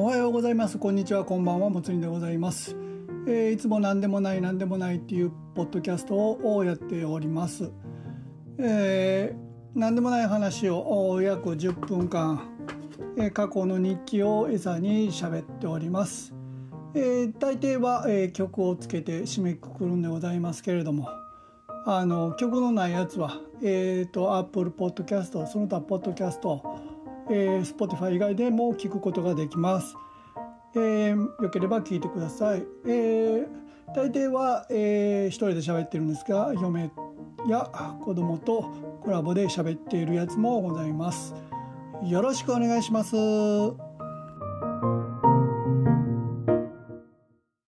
おはようございます。こんにちは。こんばんは。もつりでございます、えー、いつも何でもない何でもないっていうポッドキャストをやっております、えー、何でもない話を約10分間、えー、過去の日記を餌に喋っております、えー、大抵は、えー、曲をつけて締めくくるんでございますけれどもあの曲のないやつはえっ、ー、と Apple Podcast その他ポッドキャストえー、Spotify 以外でも聞くことができます。えー、よければ聞いてください。えー、大抵は、えー、一人で喋ってるんですが嫁や子供とコラボで喋っているやつもございます。よろしくお願いします。